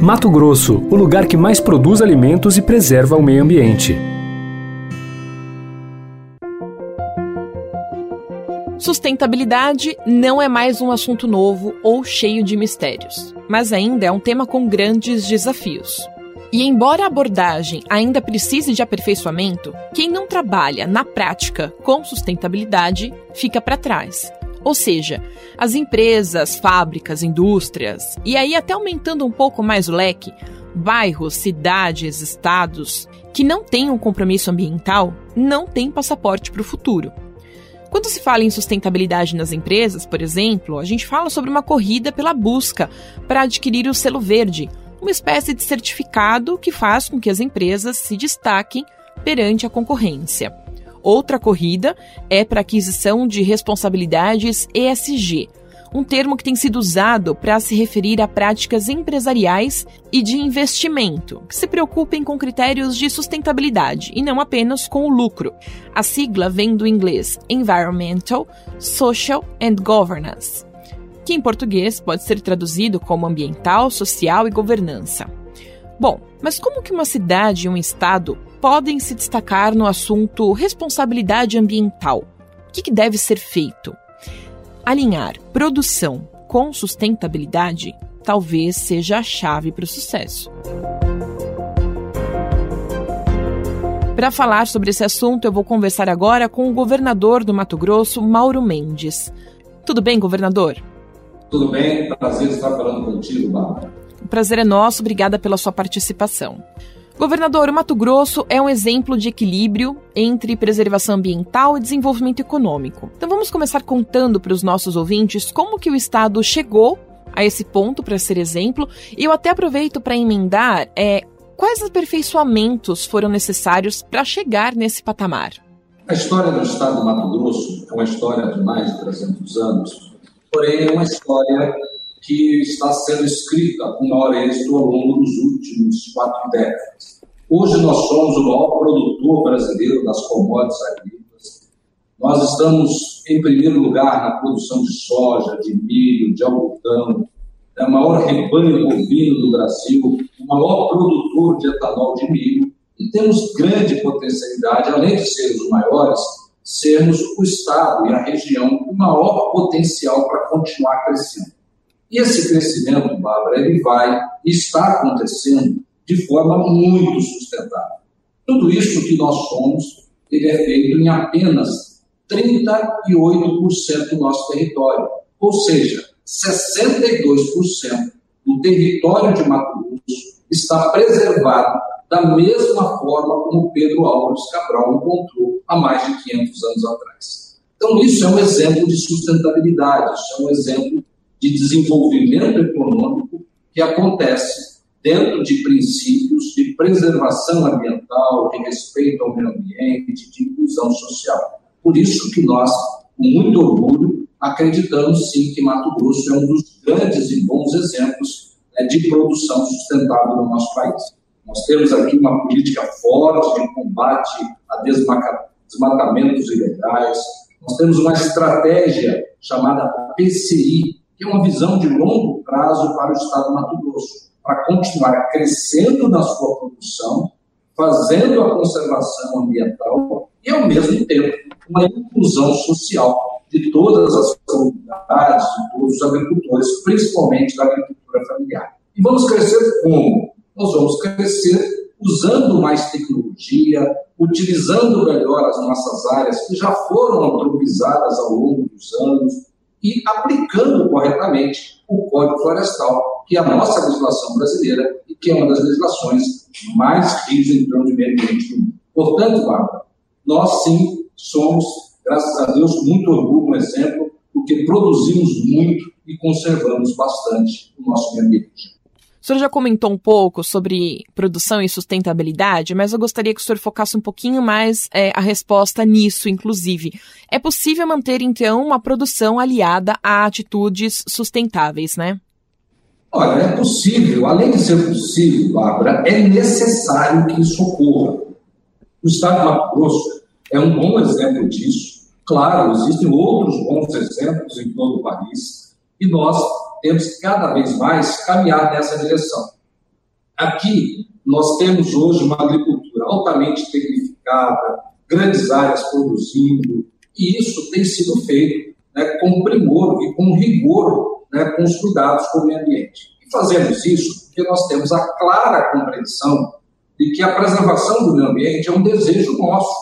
Mato Grosso, o lugar que mais produz alimentos e preserva o meio ambiente. Sustentabilidade não é mais um assunto novo ou cheio de mistérios, mas ainda é um tema com grandes desafios. E embora a abordagem ainda precise de aperfeiçoamento, quem não trabalha na prática com sustentabilidade fica para trás. Ou seja, as empresas, fábricas, indústrias, e aí até aumentando um pouco mais o leque, bairros, cidades, estados que não têm um compromisso ambiental não têm passaporte para o futuro. Quando se fala em sustentabilidade nas empresas, por exemplo, a gente fala sobre uma corrida pela busca para adquirir o selo verde, uma espécie de certificado que faz com que as empresas se destaquem perante a concorrência. Outra corrida é para aquisição de responsabilidades ESG, um termo que tem sido usado para se referir a práticas empresariais e de investimento, que se preocupem com critérios de sustentabilidade e não apenas com o lucro. A sigla vem do inglês Environmental, Social and Governance, que em português pode ser traduzido como ambiental, social e governança. Bom, mas como que uma cidade e um estado podem se destacar no assunto responsabilidade ambiental? O que, que deve ser feito? Alinhar produção com sustentabilidade talvez seja a chave para o sucesso. Para falar sobre esse assunto, eu vou conversar agora com o governador do Mato Grosso, Mauro Mendes. Tudo bem, governador? Tudo bem, prazer estar falando contigo, Bárbara. O prazer é nosso, obrigada pela sua participação. Governador, Mato Grosso é um exemplo de equilíbrio entre preservação ambiental e desenvolvimento econômico. Então vamos começar contando para os nossos ouvintes como que o estado chegou a esse ponto para ser exemplo. E eu até aproveito para emendar é, quais aperfeiçoamentos foram necessários para chegar nesse patamar. A história do estado do Mato Grosso é uma história de mais de 300 anos, porém é uma história que está sendo escrita com maior êxito ao longo dos últimos quatro décadas. Hoje nós somos o maior produtor brasileiro das commodities agrícolas. Nós estamos em primeiro lugar na produção de soja, de milho, de algodão, é o maior rebanho bovino do Brasil, o maior produtor de etanol de milho, e temos grande potencialidade, além de sermos os maiores, sermos o Estado e a região com maior potencial para continuar crescendo. E esse crescimento, Bárbara, ele vai está acontecendo de forma muito sustentável. Tudo isso que nós somos, ele é feito em apenas 38% do nosso território. Ou seja, 62% do território de Mato Grosso está preservado da mesma forma como Pedro Álvares Cabral encontrou há mais de 500 anos atrás. Então, isso é um exemplo de sustentabilidade, isso é um exemplo de desenvolvimento econômico que acontece dentro de princípios de preservação ambiental, de respeito ao meio ambiente, de inclusão social. Por isso que nós, com muito orgulho, acreditamos sim que Mato Grosso é um dos grandes e bons exemplos né, de produção sustentável no nosso país. Nós temos aqui uma política forte de combate a desmatamentos ilegais, nós temos uma estratégia chamada PCI, que é uma visão de longo prazo para o Estado do Mato Grosso, para continuar crescendo na sua produção, fazendo a conservação ambiental e, ao mesmo tempo, uma inclusão social de todas as comunidades, de todos os agricultores, principalmente da agricultura familiar. E vamos crescer como? Nós vamos crescer usando mais tecnologia, utilizando melhor as nossas áreas que já foram antropizadas ao longo dos anos, e aplicando corretamente o Código Florestal, que é a nossa legislação brasileira e que é uma das legislações mais rígidas em termos de meio ambiente do mundo. Portanto, Bárbara, nós sim somos, graças a Deus, muito orgulho, um exemplo, porque produzimos muito e conservamos bastante o nosso meio ambiente. O senhor já comentou um pouco sobre produção e sustentabilidade, mas eu gostaria que o senhor focasse um pouquinho mais é, a resposta nisso, inclusive. É possível manter, então, uma produção aliada a atitudes sustentáveis, né? Olha, é possível. Além de ser possível, Bárbara, é necessário que isso ocorra. O Estado de Mato Grosso é um bom exemplo disso. Claro, existem outros bons exemplos em todo o país e nós temos que cada vez mais caminhar nessa direção. Aqui, nós temos hoje uma agricultura altamente tecnificada, grandes áreas produzindo, e isso tem sido feito né, com primor e com rigor né, com os cuidados com o meio ambiente. E fazemos isso porque nós temos a clara compreensão de que a preservação do meio ambiente é um desejo nosso,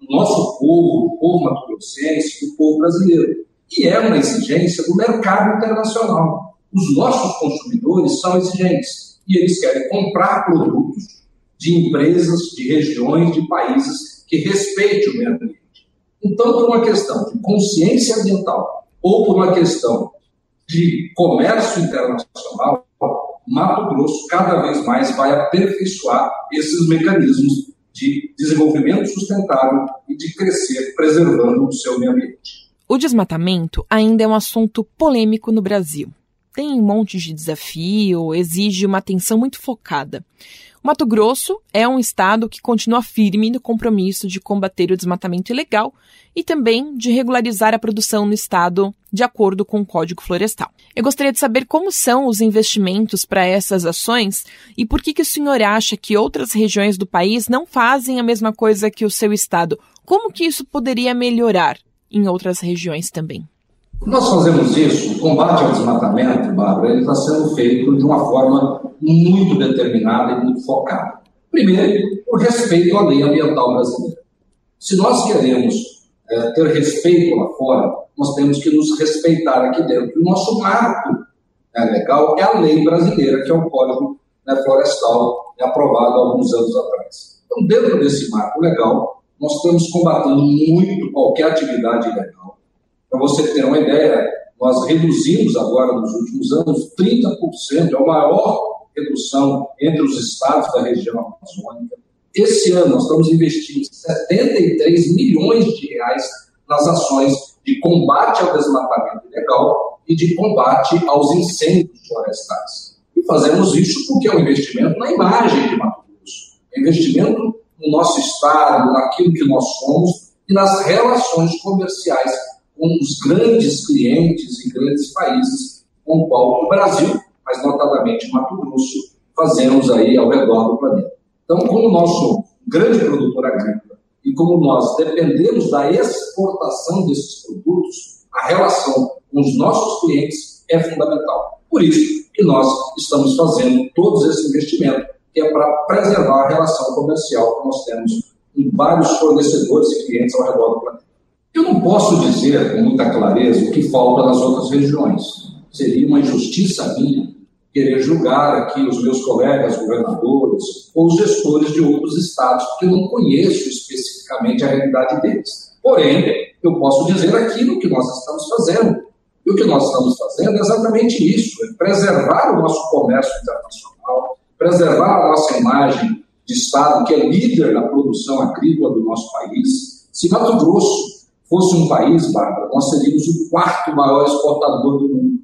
do nosso povo, do povo mato-grossense, do povo brasileiro. E é uma exigência do mercado internacional. Os nossos consumidores são exigentes e eles querem comprar produtos de empresas, de regiões, de países que respeitem o meio ambiente. Então, por uma questão de consciência ambiental ou por uma questão de comércio internacional, Mato Grosso cada vez mais vai aperfeiçoar esses mecanismos de desenvolvimento sustentável e de crescer preservando o seu meio ambiente. O desmatamento ainda é um assunto polêmico no Brasil. Tem um monte de desafio, exige uma atenção muito focada. O Mato Grosso é um estado que continua firme no compromisso de combater o desmatamento ilegal e também de regularizar a produção no estado de acordo com o Código Florestal. Eu gostaria de saber como são os investimentos para essas ações e por que, que o senhor acha que outras regiões do país não fazem a mesma coisa que o seu estado. Como que isso poderia melhorar em outras regiões também? Nós fazemos isso, o combate ao desmatamento, Bárbara, ele está sendo feito de uma forma muito determinada e muito focada. Primeiro, o respeito à lei ambiental brasileira. Se nós queremos é, ter respeito lá fora, nós temos que nos respeitar aqui dentro. O nosso marco né, legal é a lei brasileira, que é o Código né, Florestal, é aprovado há alguns anos atrás. Então, dentro desse marco legal, nós estamos combatendo muito qualquer atividade ilegal para você ter uma ideia, nós reduzimos agora nos últimos anos 30%, é a maior redução entre os estados da região amazônica. Esse ano nós estamos investindo 73 milhões de reais nas ações de combate ao desmatamento ilegal e de combate aos incêndios florestais. E fazemos isso porque é um investimento na imagem de Mato Grosso, é investimento no nosso estado, naquilo que nós somos e nas relações comerciais com os grandes clientes e grandes países com o qual o Brasil, mas notadamente Mato Grosso, fazemos aí ao redor do planeta. Então, como nós somos grande produtor agrícola e como nós dependemos da exportação desses produtos, a relação com os nossos clientes é fundamental. Por isso que nós estamos fazendo todos esse investimento, que é para preservar a relação comercial que nós temos com vários fornecedores e clientes ao redor do planeta. Eu não posso dizer com muita clareza o que falta nas outras regiões. Seria uma injustiça minha querer julgar aqui os meus colegas governadores ou os gestores de outros estados, porque eu não conheço especificamente a realidade deles. Porém, eu posso dizer aquilo que nós estamos fazendo. E o que nós estamos fazendo é exatamente isso: é preservar o nosso comércio internacional, preservar a nossa imagem de Estado que é líder na produção agrícola do nosso país. Se Mato Grosso fosse um país, Bárbara, nós seríamos o quarto maior exportador do mundo.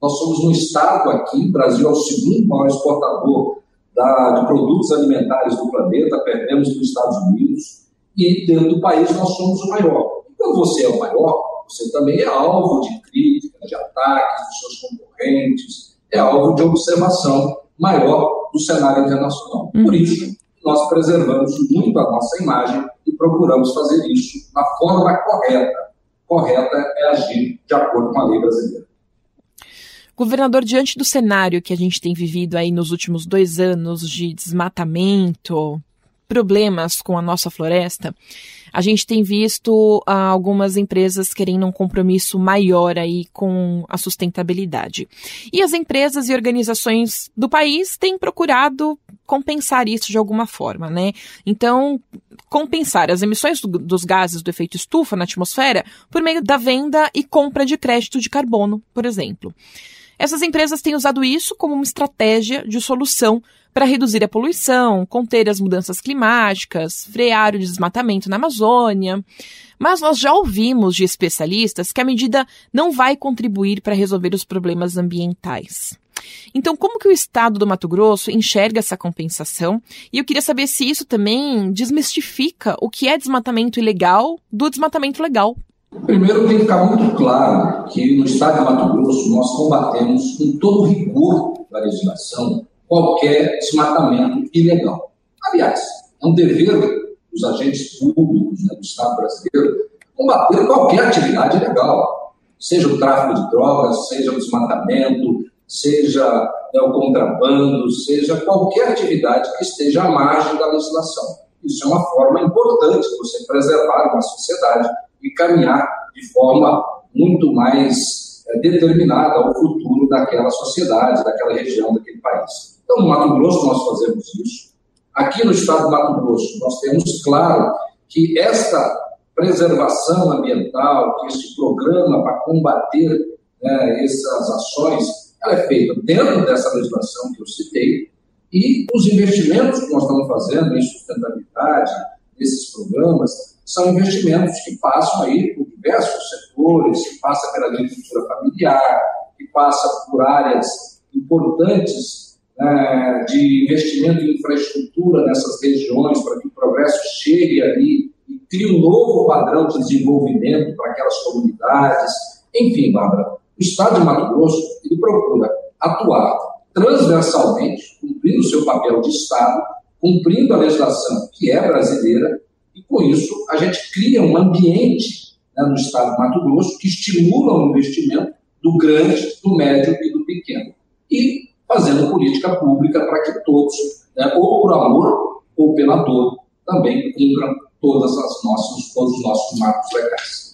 Nós somos um estado aqui, o Brasil é o segundo maior exportador da, de produtos alimentares do planeta, perdemos dos Estados Unidos, e dentro do país nós somos o maior. E quando você é o maior, você também é alvo de críticas, de ataques dos seus concorrentes, é alvo de observação maior do cenário internacional. Por uhum. isso, nós preservamos muito a nossa imagem e procuramos fazer isso da forma correta. Correta é agir de acordo com a lei brasileira. Governador, diante do cenário que a gente tem vivido aí nos últimos dois anos de desmatamento, problemas com a nossa floresta, a gente tem visto ah, algumas empresas querendo um compromisso maior aí com a sustentabilidade. E as empresas e organizações do país têm procurado compensar isso de alguma forma, né? Então, compensar as emissões do, dos gases do efeito estufa na atmosfera por meio da venda e compra de crédito de carbono, por exemplo. Essas empresas têm usado isso como uma estratégia de solução para reduzir a poluição, conter as mudanças climáticas, frear o desmatamento na Amazônia. Mas nós já ouvimos de especialistas que a medida não vai contribuir para resolver os problemas ambientais. Então, como que o estado do Mato Grosso enxerga essa compensação? E eu queria saber se isso também desmistifica o que é desmatamento ilegal do desmatamento legal. Primeiro, tem que ficar muito claro que no estado de Mato Grosso nós combatemos com todo rigor da legislação qualquer desmatamento ilegal. Aliás, é um dever dos agentes públicos né, do Estado brasileiro combater qualquer atividade ilegal, seja o tráfico de drogas, seja o desmatamento, seja né, o contrabando, seja qualquer atividade que esteja à margem da legislação. Isso é uma forma importante de você preservar uma sociedade e caminhar de forma muito mais é, determinada ao futuro daquela sociedade, daquela região, daquele país. Então, no Mato Grosso, nós fazemos isso. Aqui no estado do Mato Grosso, nós temos claro que esta preservação ambiental, que este programa para combater né, essas ações, ela é feita dentro dessa legislação que eu citei, e os investimentos que nós estamos fazendo em sustentabilidade, nesses programas, são investimentos que passam aí por diversos setores, que passam pela agricultura familiar, que passam por áreas importantes né, de investimento em infraestrutura nessas regiões para que o progresso chegue ali e crie um novo padrão de desenvolvimento para aquelas comunidades. Enfim, Bárbara, o Estado de Mato Grosso ele procura atuar transversalmente, cumprindo o seu papel de Estado, cumprindo a legislação que é brasileira, e com isso a gente cria um ambiente né, no Estado de Mato Grosso que estimula o investimento do grande, do médio e do pequeno. E fazendo política pública para que todos, né, ou por amor ou pela dor, também cumpram todas as nossas, todos os nossos marcos legais.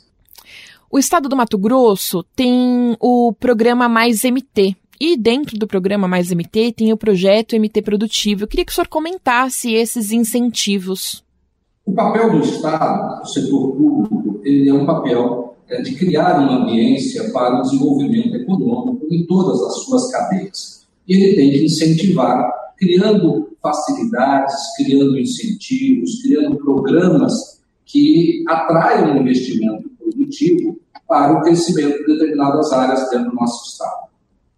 O estado do Mato Grosso tem o programa Mais MT. E dentro do programa Mais MT tem o projeto MT Produtivo. Eu queria que o senhor comentasse esses incentivos. O papel do Estado, do setor público, ele é um papel é, de criar uma ambiência para o desenvolvimento econômico em todas as suas cadeias. E ele tem que incentivar, criando facilidades, criando incentivos, criando programas que atraiam o investimento produtivo para o crescimento de determinadas áreas dentro do nosso Estado.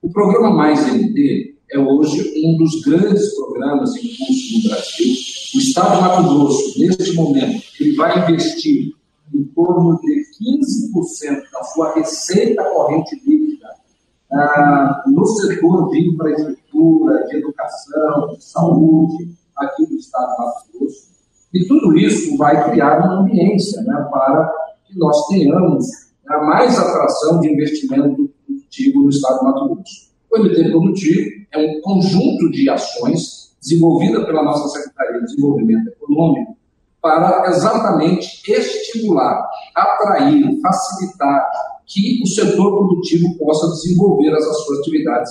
O programa Mais MT é hoje um dos grandes programas em curso no Brasil. O Estado de Mato Grosso, neste momento, ele vai investir em torno de 15% da sua receita corrente líquida ah, no setor de infraestrutura, de educação, de saúde, aqui no Estado de Mato Grosso. E tudo isso vai criar uma ambiência né, para que nós tenhamos né, mais atração de investimento produtivo no Estado de Mato Grosso. O MT Produtivo é um conjunto de ações desenvolvida pela nossa Secretaria de Desenvolvimento Econômico para exatamente estimular, atrair, facilitar que o setor produtivo possa desenvolver as suas atividades.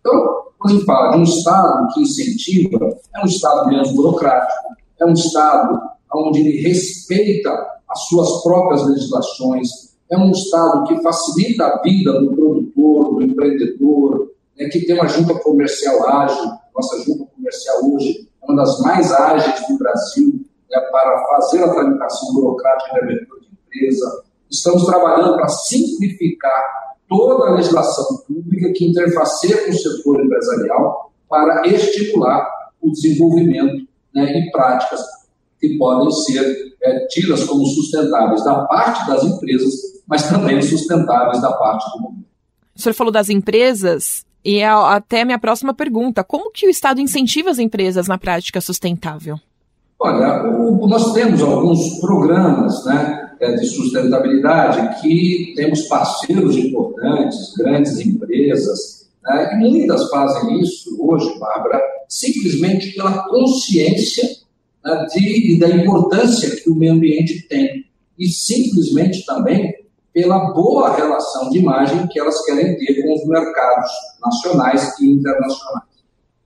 Então, quando a gente fala de um Estado que incentiva, é um Estado menos burocrático, é um Estado onde ele respeita as suas próprias legislações, é um Estado que facilita a vida do produtor, do empreendedor, né, que tem uma junta comercial ágil. Nossa junta comercial hoje é uma das mais ágeis do Brasil né, para fazer a tramitação burocrática de abertura de empresa. Estamos trabalhando para simplificar toda a legislação pública que interfaceia com o setor empresarial para estimular o desenvolvimento né, e práticas que podem ser é, tidas como sustentáveis da parte das empresas, mas também sustentáveis da parte do governo. O senhor falou das empresas e é até minha próxima pergunta: como que o Estado incentiva as empresas na prática sustentável? Olha, o, nós temos alguns programas né, é, de sustentabilidade que temos parceiros importantes, grandes empresas, né, e muitas fazem isso hoje, Bárbara, simplesmente pela consciência né, de, da importância que o meio ambiente tem. E simplesmente também pela boa relação de imagem que elas querem ter com os mercados nacionais e internacionais.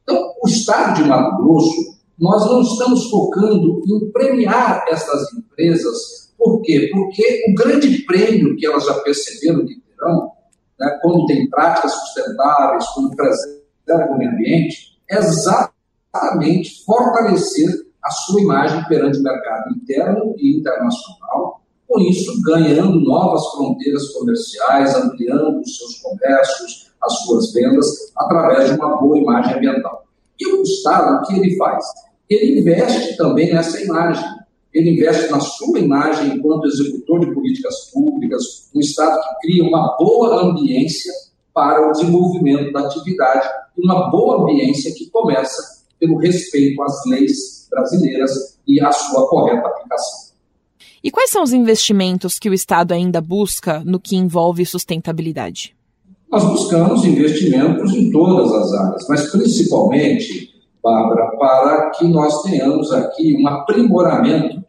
Então, o Estado de Mato Grosso, nós não estamos focando em premiar essas empresas. Por quê? Porque o grande prêmio que elas já perceberam que terão, né, quando tem práticas sustentáveis, quando preservam o meio ambiente, é exatamente fortalecer a sua imagem perante o mercado interno e internacional, com isso ganhando novas fronteiras comerciais, ampliando os seus comércios, as suas vendas, através de uma boa imagem ambiental. E o Estado, o que ele faz? Ele investe também nessa imagem. Ele investe na sua imagem enquanto executor de políticas públicas, um Estado que cria uma boa ambiência para o desenvolvimento da atividade uma boa ambiência que começa pelo respeito às leis brasileiras e à sua correta aplicação. E quais são os investimentos que o Estado ainda busca no que envolve sustentabilidade? Nós buscamos investimentos em todas as áreas, mas principalmente, Bárbara, para que nós tenhamos aqui um aprimoramento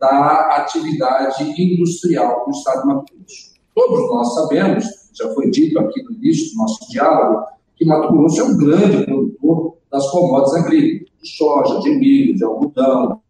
da atividade industrial do Estado de Mato Grosso. Todos nós sabemos, já foi dito aqui no início do nosso diálogo, que Mato Grosso é um grande produtor das commodities agrícolas, de soja, de milho, de algodão.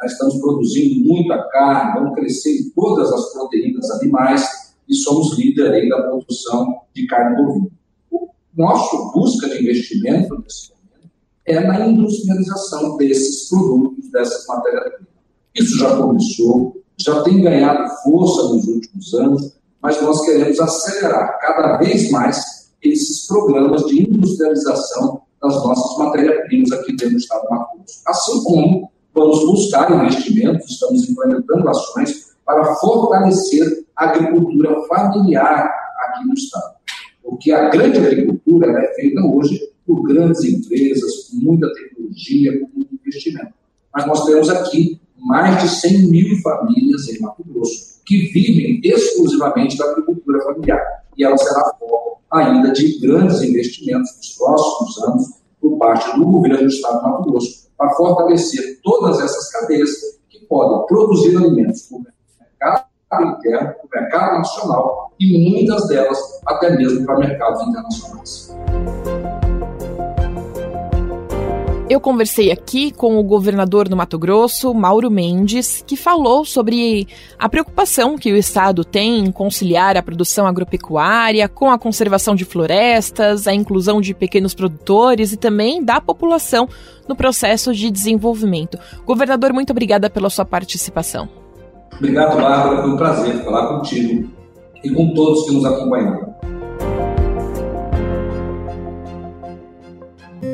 Nós estamos produzindo muita carne, vamos crescer em todas as proteínas animais e somos líder aí da produção de carne bovina. O nosso busca de investimento nesse momento é na industrialização desses produtos, dessas matérias-primas. Isso já começou, já tem ganhado força nos últimos anos, mas nós queremos acelerar cada vez mais esses programas de industrialização das nossas matérias-primas aqui dentro do Estado do Mato Grosso. Assim como vamos buscar investimentos, estamos implementando ações para fortalecer a agricultura familiar aqui no Estado. Porque a grande agricultura é feita hoje por grandes empresas, com muita tecnologia, com muito investimento. Mas nós temos aqui mais de 100 mil famílias em Mato Grosso que vivem exclusivamente da agricultura familiar. E ela será foco ainda de grandes investimentos nos próximos anos por parte do governo do Estado de Mato Grosso para fortalecer todas essas cadeias que podem produzir alimentos para o mercado interno, para o mercado nacional e muitas delas até mesmo para mercados internacionais. Eu conversei aqui com o governador do Mato Grosso, Mauro Mendes, que falou sobre a preocupação que o estado tem em conciliar a produção agropecuária com a conservação de florestas, a inclusão de pequenos produtores e também da população no processo de desenvolvimento. Governador, muito obrigada pela sua participação. Obrigado, Bárbara. Foi um prazer falar contigo e com todos que nos acompanharam.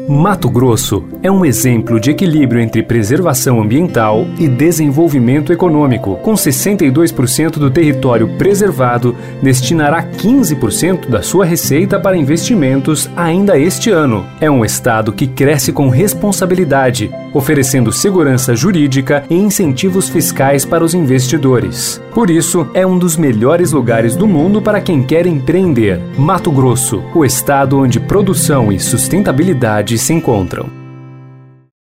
Mato Grosso é um exemplo de equilíbrio entre preservação ambiental e desenvolvimento econômico. Com 62% do território preservado, destinará 15% da sua receita para investimentos ainda este ano. É um estado que cresce com responsabilidade, oferecendo segurança jurídica e incentivos fiscais para os investidores. Por isso, é um dos melhores lugares do mundo para quem quer empreender. Mato Grosso, o estado onde produção e sustentabilidade se encontram.